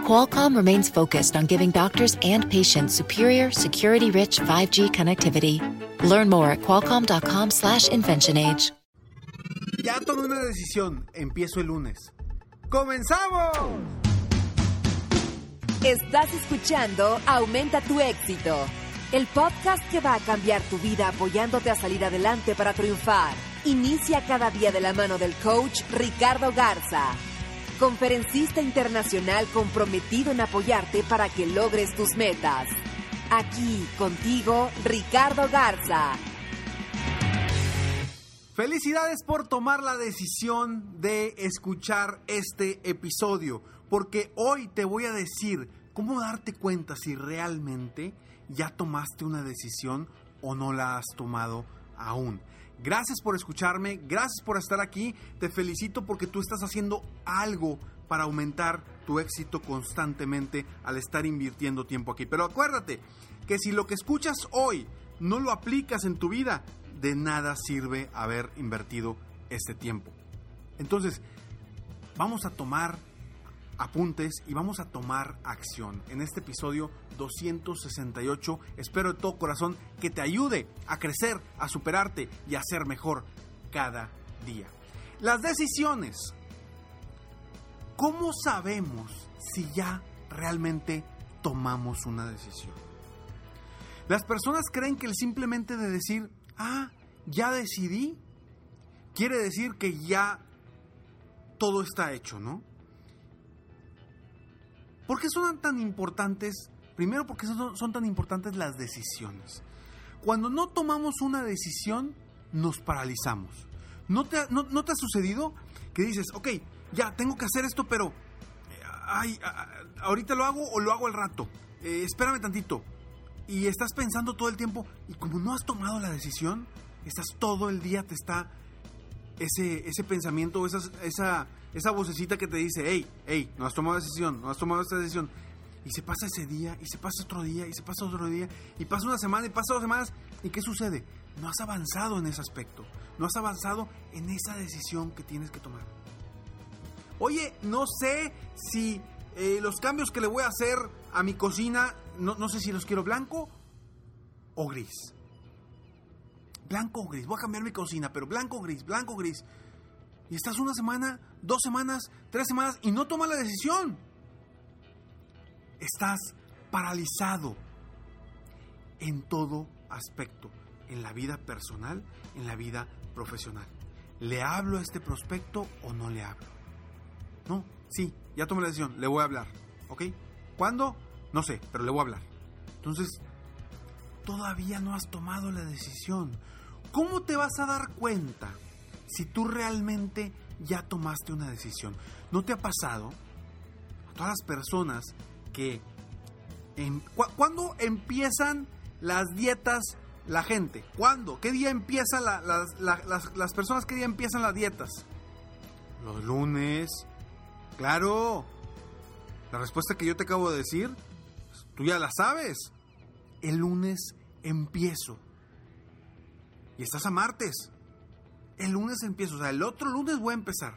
Qualcomm remains focused on giving doctors and patients superior, security-rich 5G connectivity. Learn more at qualcomm.com slash inventionage. Ya tomé una decisión. Empiezo el lunes. ¡Comenzamos! Estás escuchando Aumenta tu éxito, el podcast que va a cambiar tu vida apoyándote a salir adelante para triunfar. Inicia cada día de la mano del coach Ricardo Garza, conferencista internacional comprometido en apoyarte para que logres tus metas. Aquí contigo, Ricardo Garza. Felicidades por tomar la decisión de escuchar este episodio, porque hoy te voy a decir cómo darte cuenta si realmente ya tomaste una decisión o no la has tomado aún. Gracias por escucharme, gracias por estar aquí, te felicito porque tú estás haciendo algo para aumentar tu éxito constantemente al estar invirtiendo tiempo aquí. Pero acuérdate que si lo que escuchas hoy no lo aplicas en tu vida, de nada sirve haber invertido este tiempo. Entonces, vamos a tomar apuntes y vamos a tomar acción. En este episodio 268 espero de todo corazón que te ayude a crecer, a superarte y a ser mejor cada día. Las decisiones. ¿Cómo sabemos si ya realmente tomamos una decisión? Las personas creen que el simplemente de decir, ah, ya decidí, quiere decir que ya todo está hecho, ¿no? ¿Por qué son tan importantes? Primero porque son, son, tan importantes las decisiones. Cuando no tomamos una decisión, nos paralizamos. ¿No te, ha sucedido que dices, ok, ya tengo que hacer esto, pero ay, ahorita lo hago o lo hago al rato? Eh, espérame tantito. Y estás pensando todo el tiempo, y como no has tomado la decisión, estás todo el día, te está ese, ese pensamiento, esa, esa, esa vocecita que te dice, hey, hey, no has tomado decisión, no has tomado esta decisión. Y se pasa ese día, y se pasa otro día, y se pasa otro día, y pasa una semana, y pasa dos semanas. ¿Y qué sucede? No has avanzado en ese aspecto. No has avanzado en esa decisión que tienes que tomar. Oye, no sé si eh, los cambios que le voy a hacer a mi cocina, no, no sé si los quiero blanco o gris. Blanco o gris, voy a cambiar mi cocina, pero blanco o gris, blanco o gris. Y estás una semana, dos semanas, tres semanas y no tomas la decisión. Estás paralizado en todo aspecto, en la vida personal, en la vida profesional. ¿Le hablo a este prospecto o no le hablo? No, sí, ya tomé la decisión, le voy a hablar. ¿Ok? ¿Cuándo? No sé, pero le voy a hablar. Entonces, todavía no has tomado la decisión. ¿Cómo te vas a dar cuenta si tú realmente ya tomaste una decisión? ¿No te ha pasado a todas las personas que... En, cu ¿Cuándo empiezan las dietas la gente? ¿Cuándo? ¿Qué día empiezan la, la, la, las, las personas? ¿Qué día empiezan las dietas? Los lunes. Claro. La respuesta que yo te acabo de decir, tú ya la sabes. El lunes empiezo. Y estás a martes. El lunes empiezo, o sea, el otro lunes voy a empezar.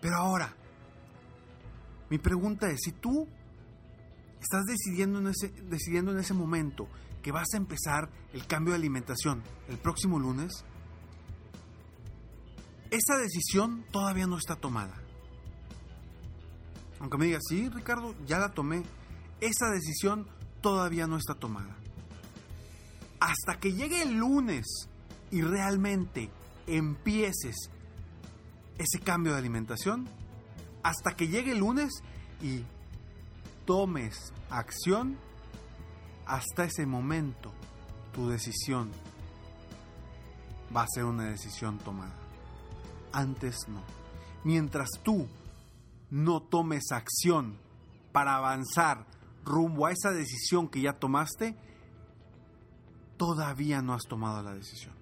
Pero ahora, mi pregunta es, si tú estás decidiendo en, ese, decidiendo en ese momento que vas a empezar el cambio de alimentación el próximo lunes, esa decisión todavía no está tomada. Aunque me digas, sí, Ricardo, ya la tomé. Esa decisión todavía no está tomada. Hasta que llegue el lunes y realmente empieces ese cambio de alimentación, hasta que llegue el lunes y tomes acción, hasta ese momento tu decisión va a ser una decisión tomada. Antes no. Mientras tú no tomes acción para avanzar rumbo a esa decisión que ya tomaste, todavía no has tomado la decisión.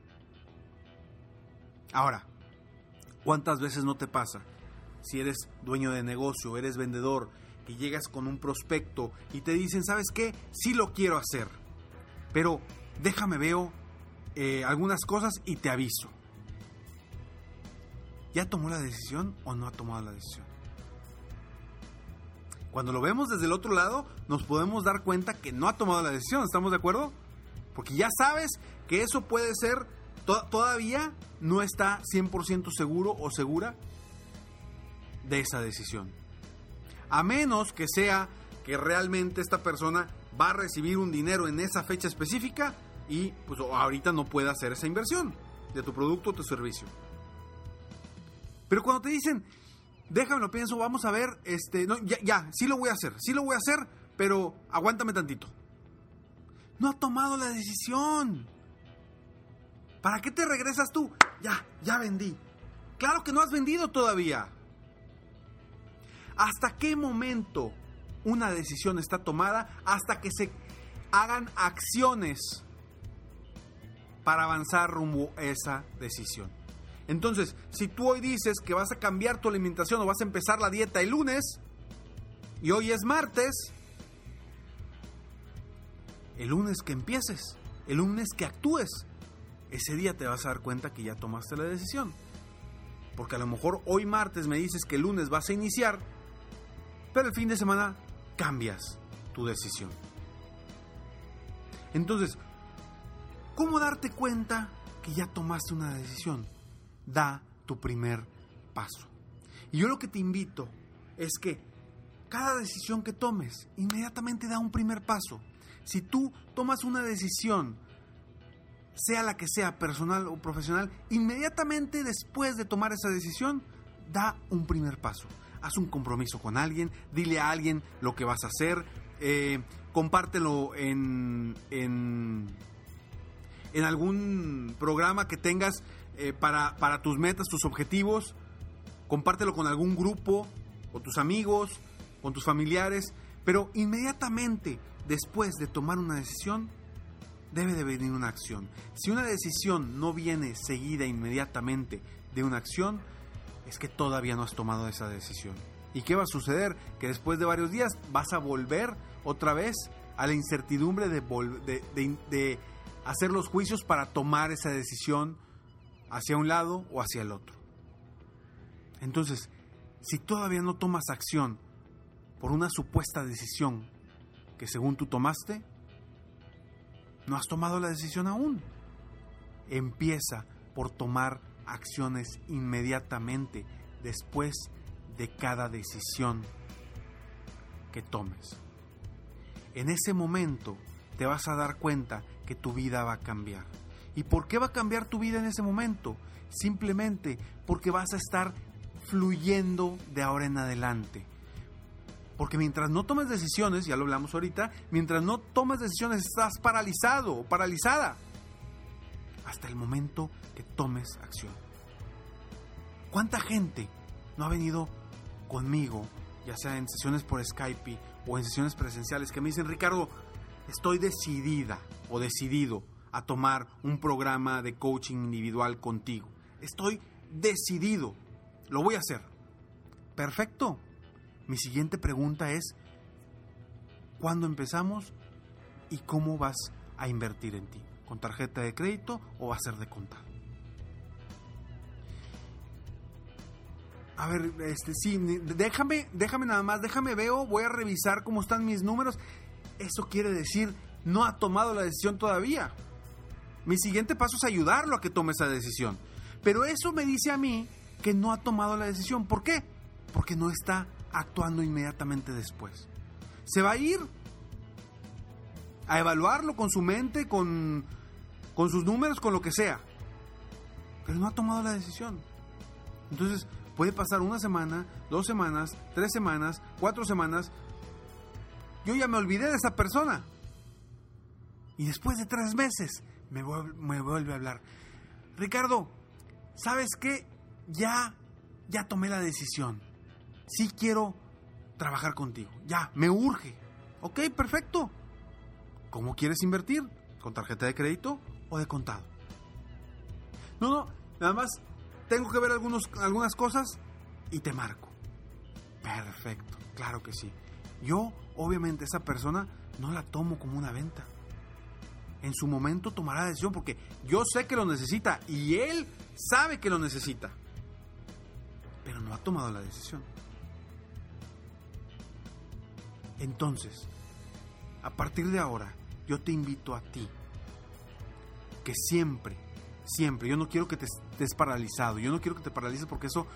Ahora, ¿cuántas veces no te pasa? Si eres dueño de negocio, eres vendedor, que llegas con un prospecto y te dicen, ¿sabes qué? Sí lo quiero hacer, pero déjame veo eh, algunas cosas y te aviso. ¿Ya tomó la decisión o no ha tomado la decisión? Cuando lo vemos desde el otro lado, nos podemos dar cuenta que no ha tomado la decisión, ¿estamos de acuerdo? Porque ya sabes que eso puede ser, todavía no está 100% seguro o segura de esa decisión. A menos que sea que realmente esta persona va a recibir un dinero en esa fecha específica y pues ahorita no puede hacer esa inversión de tu producto o tu servicio. Pero cuando te dicen, déjame lo pienso, vamos a ver, este, no, ya, ya, sí lo voy a hacer, sí lo voy a hacer, pero aguántame tantito. No ha tomado la decisión. ¿Para qué te regresas tú? Ya, ya vendí. Claro que no has vendido todavía. ¿Hasta qué momento una decisión está tomada? Hasta que se hagan acciones para avanzar rumbo a esa decisión. Entonces, si tú hoy dices que vas a cambiar tu alimentación o vas a empezar la dieta el lunes, y hoy es martes, el lunes que empieces, el lunes que actúes, ese día te vas a dar cuenta que ya tomaste la decisión. Porque a lo mejor hoy martes me dices que el lunes vas a iniciar, pero el fin de semana cambias tu decisión. Entonces, ¿cómo darte cuenta que ya tomaste una decisión? Da tu primer paso. Y yo lo que te invito es que cada decisión que tomes, inmediatamente da un primer paso. Si tú tomas una decisión, sea la que sea, personal o profesional, inmediatamente después de tomar esa decisión, da un primer paso. Haz un compromiso con alguien, dile a alguien lo que vas a hacer, eh, compártelo en, en, algún programa que tengas eh, para, para tus metas, tus objetivos, compártelo con algún grupo, con tus amigos, con tus familiares, pero inmediatamente después de tomar una decisión, debe de venir una acción. Si una decisión no viene seguida inmediatamente de una acción, es que todavía no has tomado esa decisión. ¿Y qué va a suceder? Que después de varios días vas a volver otra vez a la incertidumbre de, hacer los juicios para tomar esa decisión hacia un lado o hacia el otro. Entonces, si todavía no tomas acción por una supuesta decisión que según tú tomaste, no has tomado la decisión aún. Empieza por tomar acciones inmediatamente después de cada decisión que tomes. En ese momento te vas a dar cuenta que tu vida va a cambiar. ¿Y por qué va a cambiar tu vida en ese momento? Simplemente porque vas a estar fluyendo de ahora en adelante. Porque mientras no tomes decisiones, ya lo hablamos ahorita, mientras no tomes decisiones estás paralizado o paralizada hasta el momento que tomes acción. ¿Cuánta gente no ha venido conmigo, ya sea en sesiones por Skype o en sesiones presenciales, que me dicen, Ricardo, estoy decidida o decidido a tomar un programa de coaching individual contigo? Estoy decidido, lo voy a hacer. Perfecto. Mi siguiente pregunta es, ¿cuándo empezamos y cómo vas a invertir en ti? con tarjeta de crédito o ser de contado. A ver, este sí, déjame, déjame nada más, déjame veo, voy a revisar cómo están mis números. Eso quiere decir, no ha tomado la decisión todavía. Mi siguiente paso es ayudarlo a que tome esa decisión. Pero eso me dice a mí que no ha tomado la decisión. ¿Por qué? Porque no está actuando inmediatamente después. Se va a ir a evaluarlo con su mente, con, con sus números, con lo que sea. Pero no ha tomado la decisión. Entonces puede pasar una semana, dos semanas, tres semanas, cuatro semanas. Yo ya me olvidé de esa persona. Y después de tres meses me, me vuelve a hablar. Ricardo, ¿sabes qué? Ya, ya tomé la decisión. Sí quiero trabajar contigo. Ya, me urge. Ok, perfecto. ¿Cómo quieres invertir? ¿Con tarjeta de crédito o de contado? No, no, nada más tengo que ver algunos, algunas cosas y te marco. Perfecto, claro que sí. Yo, obviamente, esa persona no la tomo como una venta. En su momento tomará la decisión porque yo sé que lo necesita y él sabe que lo necesita. Pero no ha tomado la decisión. Entonces, a partir de ahora, yo te invito a ti que siempre, siempre, yo no quiero que te estés paralizado, yo no quiero que te paralices porque eso,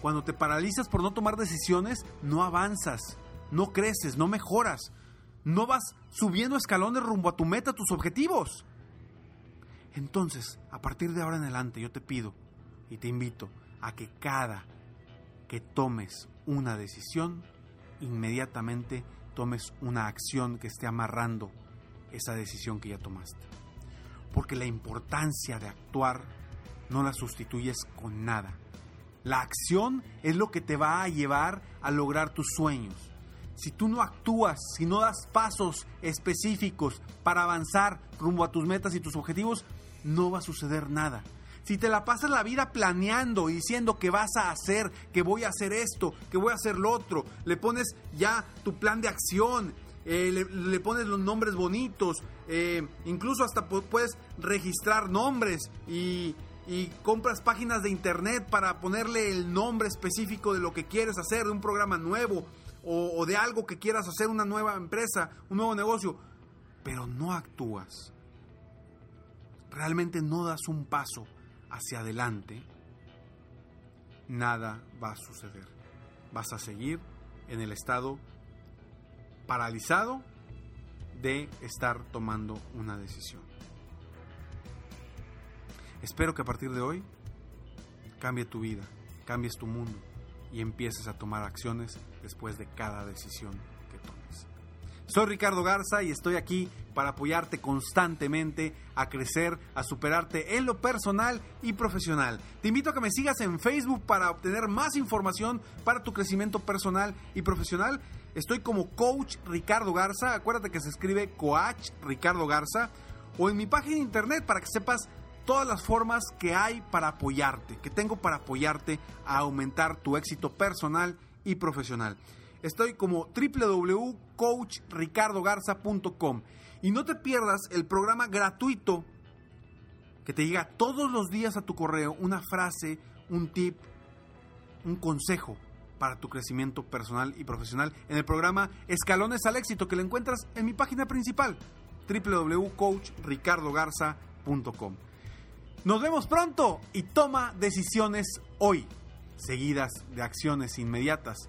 cuando te paralizas por no tomar decisiones, no avanzas, no creces, no mejoras, no vas subiendo escalones rumbo a tu meta, a tus objetivos. Entonces, a partir de ahora en adelante, yo te pido y te invito a que cada que tomes una decisión, inmediatamente tomes una acción que esté amarrando esa decisión que ya tomaste. Porque la importancia de actuar no la sustituyes con nada. La acción es lo que te va a llevar a lograr tus sueños. Si tú no actúas, si no das pasos específicos para avanzar rumbo a tus metas y tus objetivos, no va a suceder nada. Si te la pasas la vida planeando y diciendo que vas a hacer, que voy a hacer esto, que voy a hacer lo otro, le pones ya tu plan de acción, eh, le, pones los nombres bonitos, eh, incluso hasta puedes registrar nombres y, compras páginas de internet para ponerle el nombre específico de lo que quieres hacer, de un programa nuevo o, o de algo que quieras hacer, una nueva empresa, un nuevo negocio, pero no actúas. Realmente no das un paso hacia adelante, nada va a suceder. Vas a seguir en el estado paralizado de estar tomando una decisión. Espero que a partir de hoy cambie tu vida, cambies tu mundo y empieces a tomar acciones después de cada decisión. Soy Ricardo Garza y estoy aquí para apoyarte constantemente a crecer, a superarte en lo personal y profesional. Te invito a que me sigas en Facebook para obtener más información para tu crecimiento personal y profesional Estoy como Coach Ricardo Garza. Acuérdate que se escribe Coach Ricardo Garza. O en mi página de internet para que sepas todas las formas que hay para apoyarte, que tengo para apoyarte a aumentar tu éxito personal y profesional. Estoy como www.coachricardogarza.com y no te pierdas el programa gratuito que te llega todos los días a tu correo una frase, un tip, un consejo para tu crecimiento personal y profesional en el programa Escalones al Éxito que lo encuentras en mi página principal www.coachricardogarza.com. Nos vemos pronto y toma decisiones hoy, seguidas de acciones inmediatas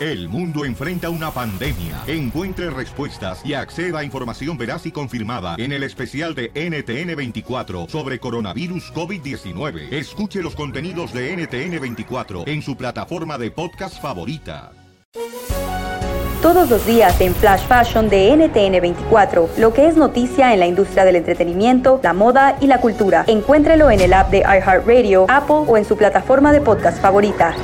El mundo enfrenta una pandemia. Encuentre respuestas y acceda a información veraz y confirmada en el especial de NTN24 sobre coronavirus COVID-19. Escuche los contenidos de NTN24 en su plataforma de podcast favorita. Todos los días en Flash Fashion de NTN24, lo que es noticia en la industria del entretenimiento, la moda y la cultura. Encuéntrelo en el app de iHeartRadio, Apple o en su plataforma de podcast favorita.